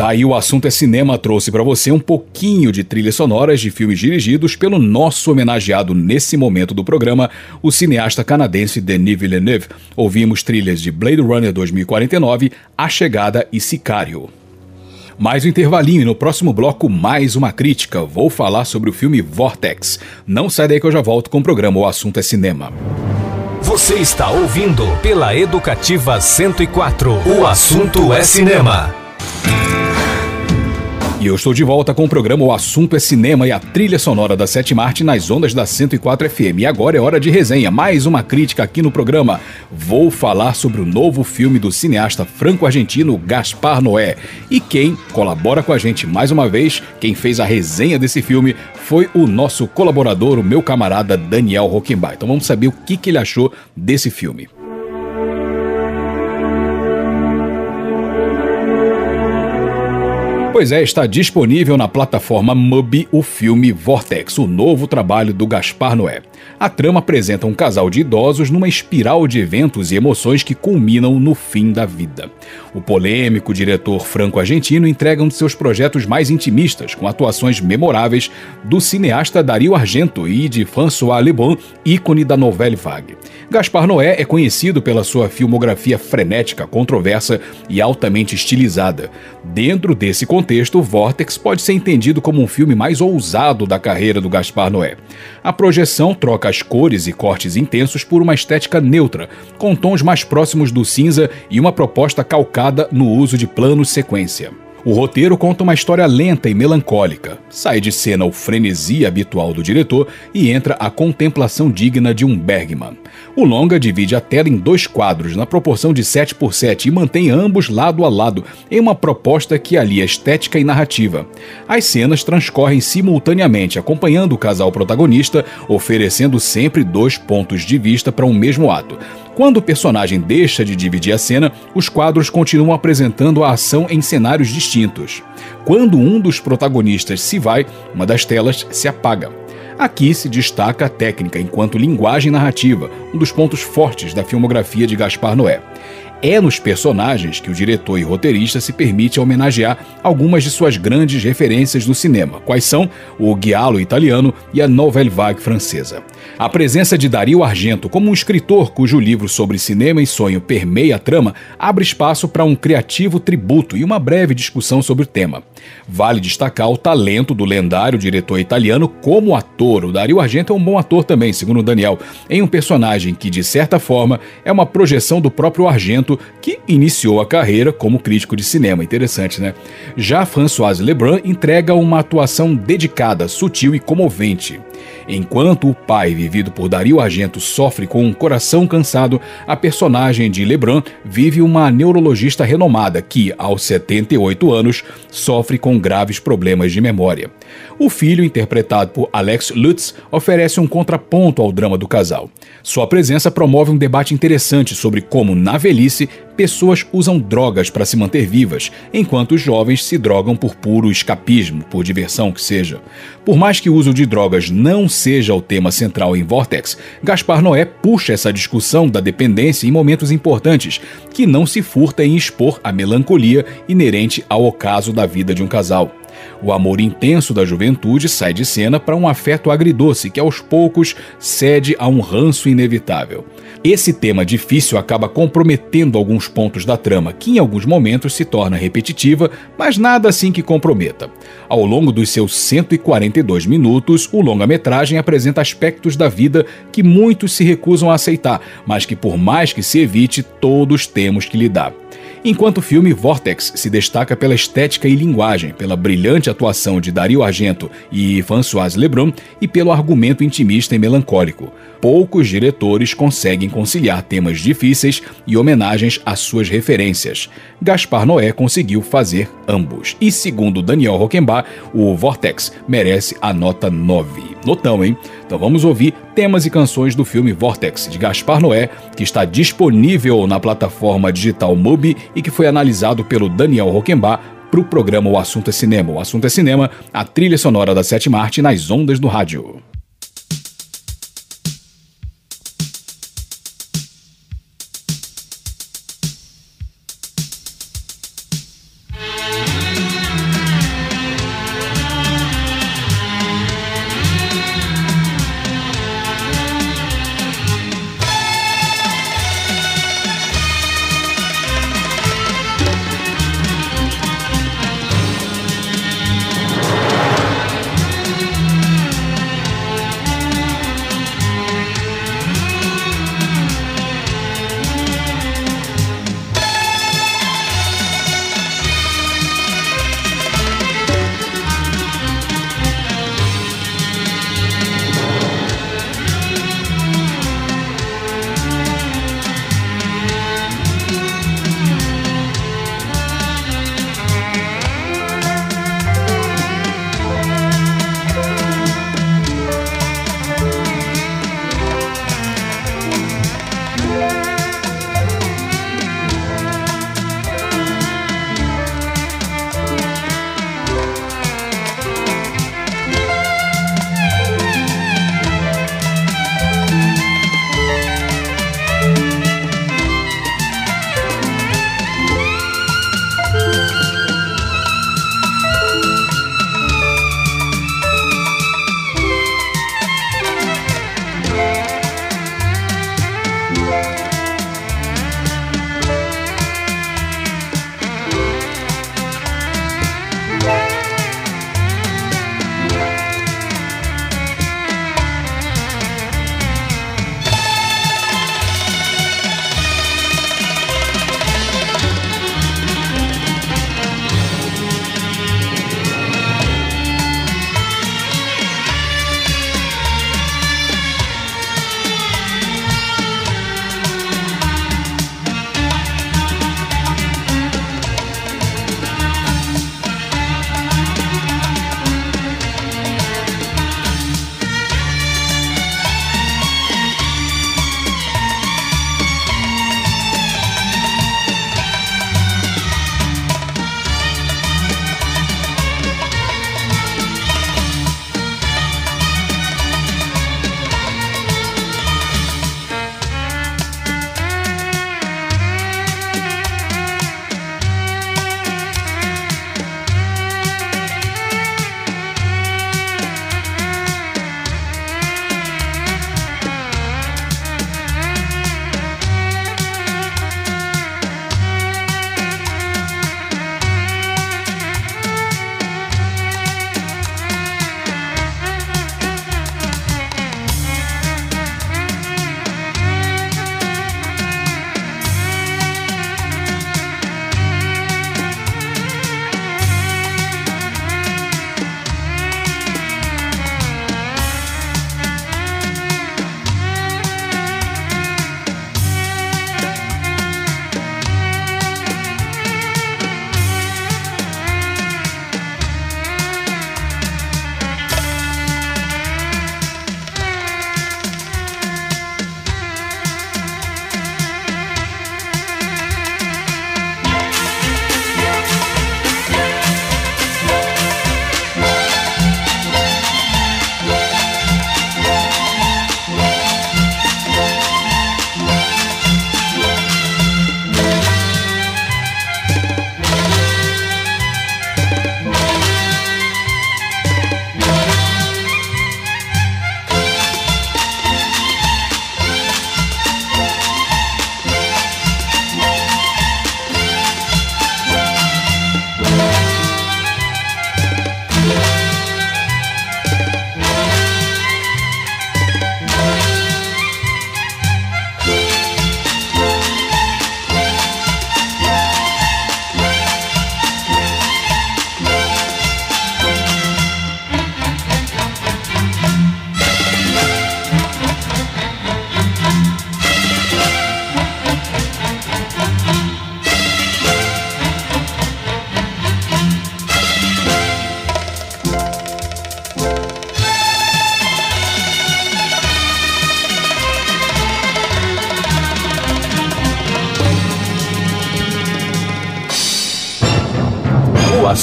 Tá aí o assunto é cinema trouxe para você um pouquinho de trilhas sonoras de filmes dirigidos pelo nosso homenageado nesse momento do programa, o cineasta canadense Denis Villeneuve. Ouvimos trilhas de Blade Runner 2049, A Chegada e Sicário. Mais um intervalinho e no próximo bloco mais uma crítica. Vou falar sobre o filme Vortex. Não sai daí que eu já volto com o programa O Assunto é Cinema. Você está ouvindo pela Educativa 104. O assunto é cinema. E eu estou de volta com o programa O Assunto é Cinema e a trilha sonora da Sete Marte nas ondas da 104 FM. E agora é hora de resenha, mais uma crítica aqui no programa. Vou falar sobre o novo filme do cineasta franco-argentino Gaspar Noé. E quem colabora com a gente mais uma vez, quem fez a resenha desse filme, foi o nosso colaborador, o meu camarada Daniel Rockenbach. Então vamos saber o que, que ele achou desse filme. Pois é, está disponível na plataforma MUBI o filme Vortex, o novo trabalho do Gaspar Noé. A trama apresenta um casal de idosos numa espiral de eventos e emoções que culminam no fim da vida. O polêmico diretor franco-argentino entrega um de seus projetos mais intimistas, com atuações memoráveis do cineasta Dario Argento e de François Lebon, ícone da Nouvelle Vague. Gaspar Noé é conhecido pela sua filmografia frenética, controversa e altamente estilizada. Dentro desse contexto, Vortex pode ser entendido como um filme mais ousado da carreira do Gaspar Noé. A projeção troca as cores e cortes intensos por uma estética neutra, com tons mais próximos do cinza e uma proposta calcada no uso de planos sequência. O roteiro conta uma história lenta e melancólica. Sai de cena o frenesi habitual do diretor e entra a contemplação digna de um Bergman. O longa divide a tela em dois quadros, na proporção de 7 por 7 e mantém ambos lado a lado, em uma proposta que alia estética e narrativa. As cenas transcorrem simultaneamente, acompanhando o casal protagonista, oferecendo sempre dois pontos de vista para um mesmo ato. Quando o personagem deixa de dividir a cena, os quadros continuam apresentando a ação em cenários distintos. Quando um dos protagonistas se vai, uma das telas se apaga. Aqui se destaca a técnica enquanto linguagem narrativa, um dos pontos fortes da filmografia de Gaspar Noé. É nos personagens que o diretor e roteirista se permite homenagear algumas de suas grandes referências do cinema, quais são o Giallo italiano e a Nouvelle Vague francesa. A presença de Dario Argento como um escritor cujo livro sobre cinema e sonho permeia a trama abre espaço para um criativo tributo e uma breve discussão sobre o tema. Vale destacar o talento do lendário diretor italiano como ator. O Dario Argento é um bom ator também, segundo Daniel, em um personagem que, de certa forma, é uma projeção do próprio Argento, que iniciou a carreira como crítico de cinema. Interessante, né? Já Françoise Lebrun entrega uma atuação dedicada, sutil e comovente. Enquanto o pai, vivido por Dario Argento, sofre com um coração cansado, a personagem de Lebrun vive uma neurologista renomada que, aos 78 anos, sofre com graves problemas de memória. O filho, interpretado por Alex Lutz, oferece um contraponto ao drama do casal. Sua presença promove um debate interessante sobre como, na velhice, pessoas usam drogas para se manter vivas, enquanto os jovens se drogam por puro escapismo, por diversão que seja. Por mais que o uso de drogas não seja o tema central em Vortex, Gaspar Noé puxa essa discussão da dependência em momentos importantes, que não se furta em expor a melancolia inerente ao ocaso da vida de um casal. O amor intenso da juventude sai de cena para um afeto agridoce que aos poucos cede a um ranço inevitável. Esse tema difícil acaba comprometendo alguns pontos da trama, que em alguns momentos se torna repetitiva, mas nada assim que comprometa. Ao longo dos seus 142 minutos, o longa-metragem apresenta aspectos da vida que muitos se recusam a aceitar, mas que por mais que se evite, todos temos que lidar. Enquanto o filme Vortex se destaca pela estética e linguagem, pela brilhante atuação de Dario Argento e Françoise Lebrun e pelo argumento intimista e melancólico. Poucos diretores conseguem conciliar temas difíceis e homenagens às suas referências. Gaspar Noé conseguiu fazer ambos. E segundo Daniel Rockenbach, o Vortex merece a nota 9. Notão, hein? Então vamos ouvir temas e canções do filme Vortex, de Gaspar Noé, que está disponível na plataforma digital Mubi e que foi analisado pelo Daniel Rockenbach para o programa O Assunto é Cinema. O Assunto é Cinema, a trilha sonora da Sete Marte nas ondas do rádio.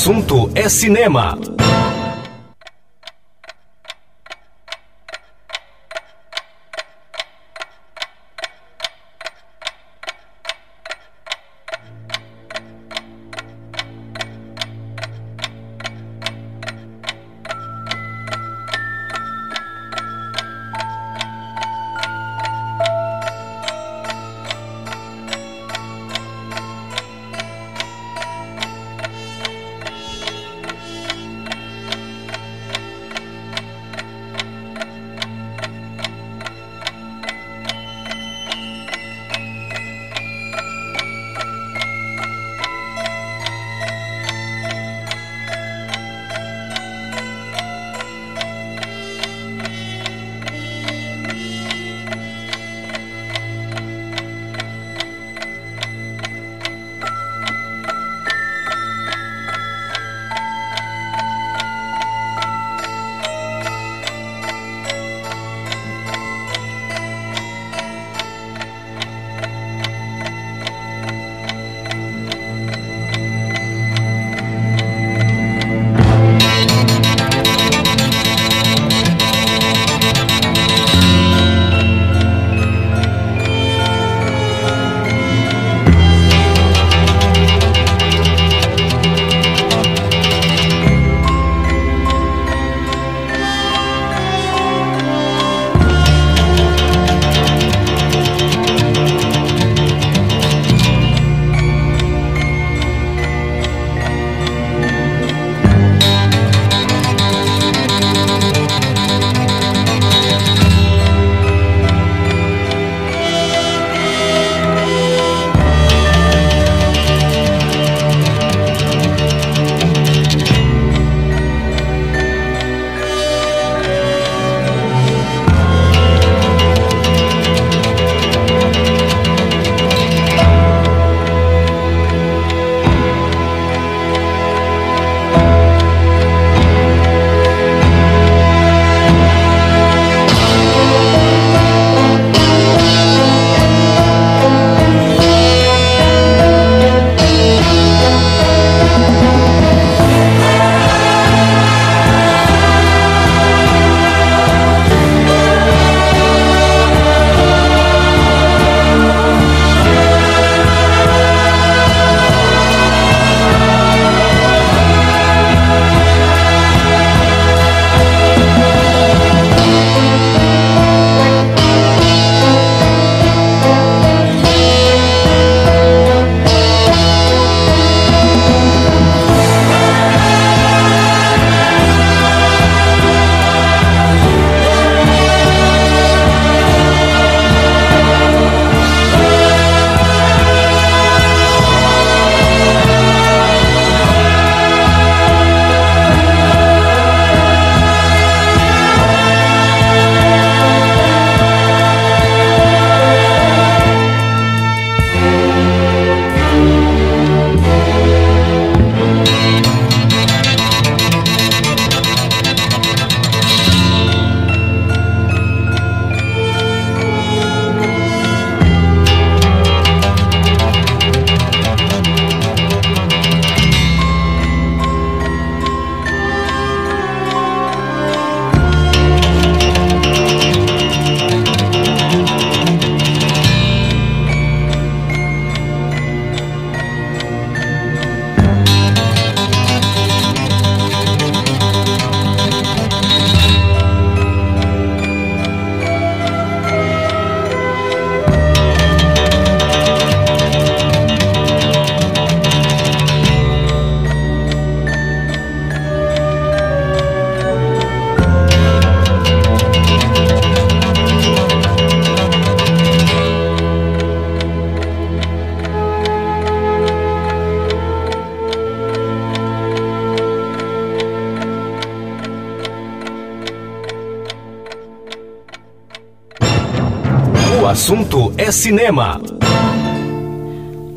Assunto é cinema.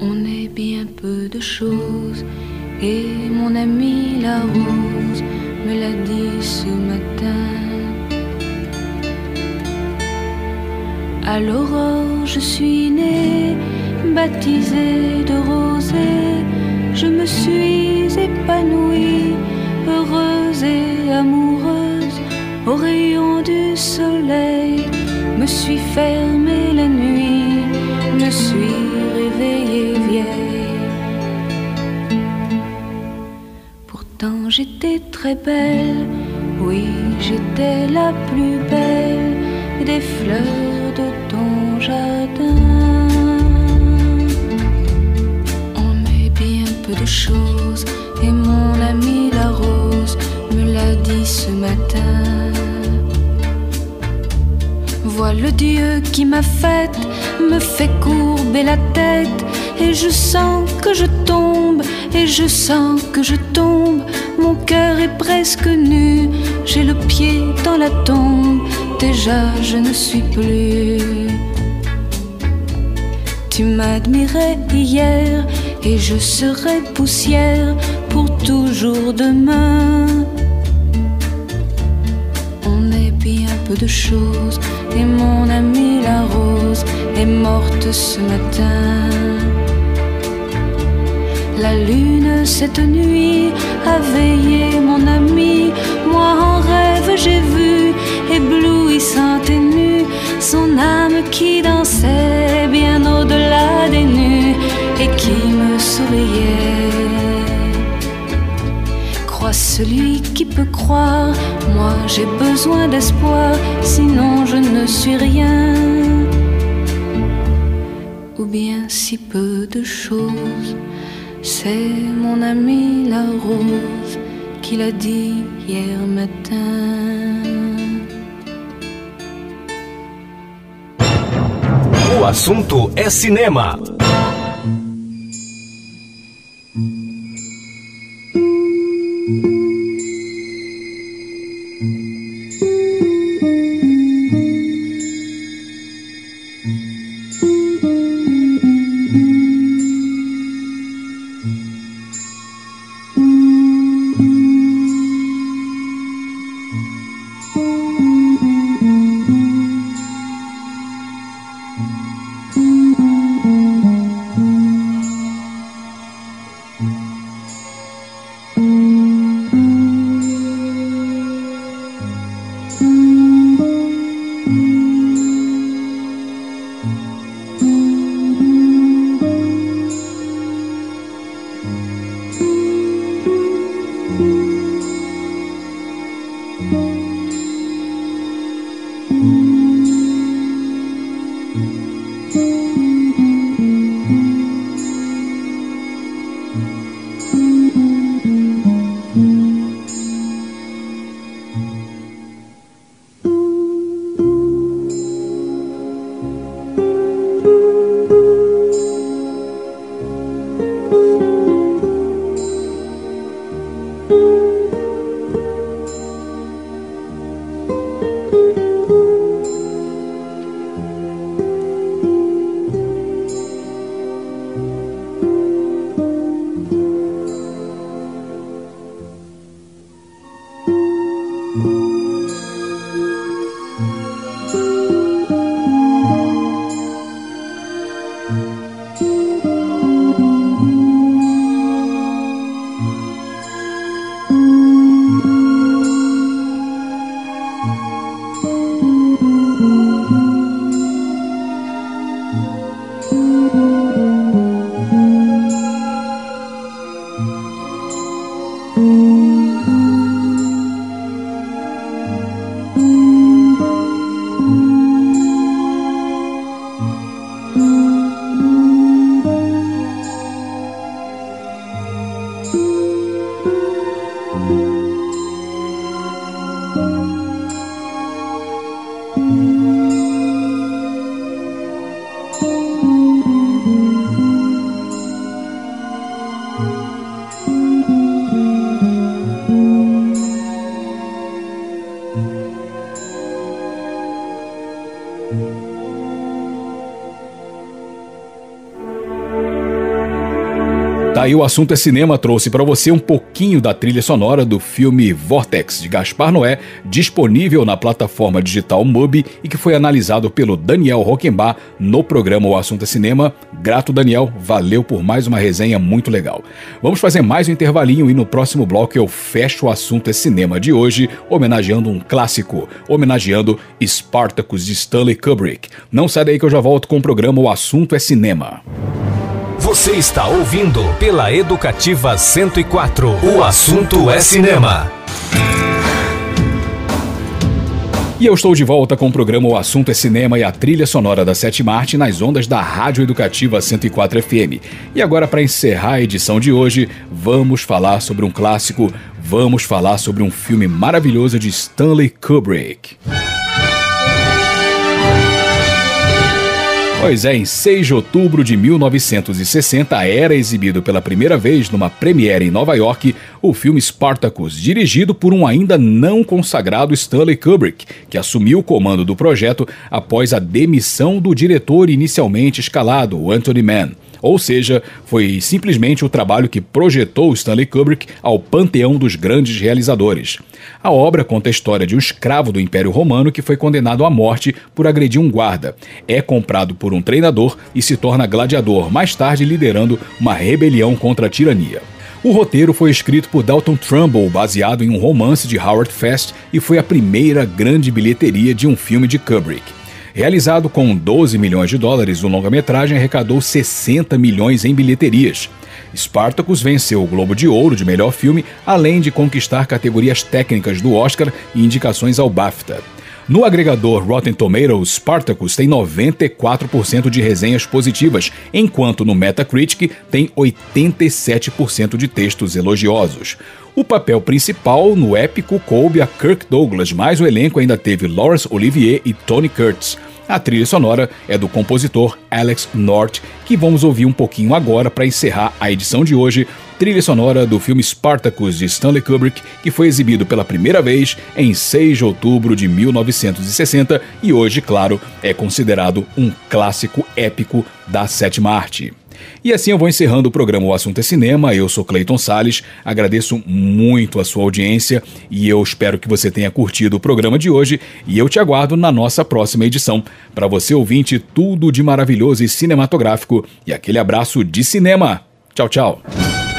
On est bien peu de choses et mon ami la rose me l'a dit ce matin. À l'aurore, je suis née, baptisée de rosée. je me suis épanouie, heureuse et amoureuse, au rayon du soleil, suis fermée la nuit, me suis réveillée vieille. Pourtant j'étais très belle, oui j'étais la plus belle des fleurs de ton jardin. On est bien peu de choses et mon ami la rose me l'a dit ce matin. Vois le Dieu qui m'a faite, me fait courber la tête et je sens que je tombe et je sens que je tombe. Mon cœur est presque nu, j'ai le pied dans la tombe déjà je ne suis plus. Tu m'admirais hier et je serai poussière pour toujours demain. On est bien peu de choses et mon amie la rose est morte ce matin. La lune cette nuit a veillé mon ami, moi en rêve j'ai vu éblouissante et nue, son âme qui dansait bien au-delà des nues et qui me souriait. Crois celui qui peut croire, moi j'ai besoin d'espoir, sinon je ne suis rien. Ou bien si peu de choses, c'est mon ami la rose qui l'a dit hier matin. O assunto é. Aí o assunto é cinema, trouxe para você um pouquinho da trilha sonora do filme Vortex de Gaspar Noé, disponível na plataforma digital MUBI e que foi analisado pelo Daniel Rockenbach no programa O Assunto é Cinema. Grato, Daniel, valeu por mais uma resenha muito legal. Vamos fazer mais um intervalinho e no próximo bloco eu fecho o Assunto é Cinema de hoje, homenageando um clássico, homenageando Spartacus de Stanley Kubrick. Não sai daí que eu já volto com o programa O Assunto é Cinema. Você está ouvindo pela Educativa 104. O assunto é cinema. E eu estou de volta com o programa O Assunto é Cinema e a trilha sonora da Sete Marte nas ondas da Rádio Educativa 104 FM. E agora, para encerrar a edição de hoje, vamos falar sobre um clássico, vamos falar sobre um filme maravilhoso de Stanley Kubrick. Pois é, em 6 de outubro de 1960 era exibido pela primeira vez numa premiere em Nova York o filme Spartacus, dirigido por um ainda não consagrado Stanley Kubrick, que assumiu o comando do projeto após a demissão do diretor inicialmente escalado, Anthony Mann. Ou seja, foi simplesmente o trabalho que projetou Stanley Kubrick ao panteão dos grandes realizadores. A obra conta a história de um escravo do Império Romano que foi condenado à morte por agredir um guarda. É comprado por um treinador e se torna gladiador, mais tarde liderando uma rebelião contra a tirania. O roteiro foi escrito por Dalton Trumbull, baseado em um romance de Howard Fast, e foi a primeira grande bilheteria de um filme de Kubrick. Realizado com 12 milhões de dólares, o longa-metragem arrecadou 60 milhões em bilheterias. Spartacus venceu o Globo de Ouro de melhor filme, além de conquistar categorias técnicas do Oscar e indicações ao BAFTA. No agregador Rotten Tomatoes, Spartacus tem 94% de resenhas positivas, enquanto no Metacritic tem 87% de textos elogiosos. O papel principal no épico coube a Kirk Douglas, mas o elenco ainda teve Laurence Olivier e Tony Curtis. A trilha sonora é do compositor Alex North, que vamos ouvir um pouquinho agora para encerrar a edição de hoje. Trilha sonora do filme Spartacus de Stanley Kubrick, que foi exibido pela primeira vez em 6 de outubro de 1960 e hoje, claro, é considerado um clássico épico da sétima arte. E assim eu vou encerrando o programa O Assunto é Cinema. Eu sou Clayton Sales, agradeço muito a sua audiência e eu espero que você tenha curtido o programa de hoje e eu te aguardo na nossa próxima edição. Para você ouvinte, tudo de maravilhoso e cinematográfico e aquele abraço de cinema. Tchau, tchau.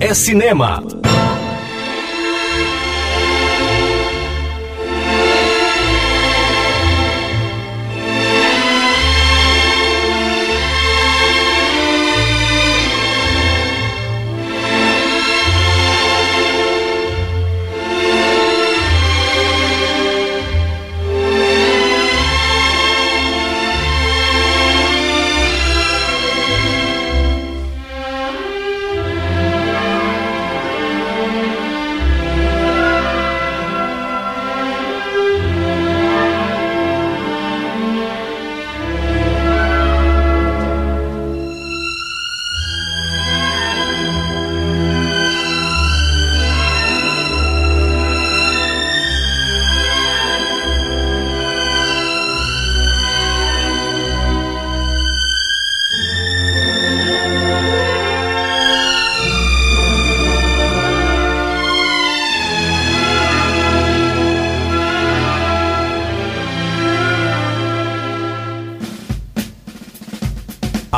É cinema.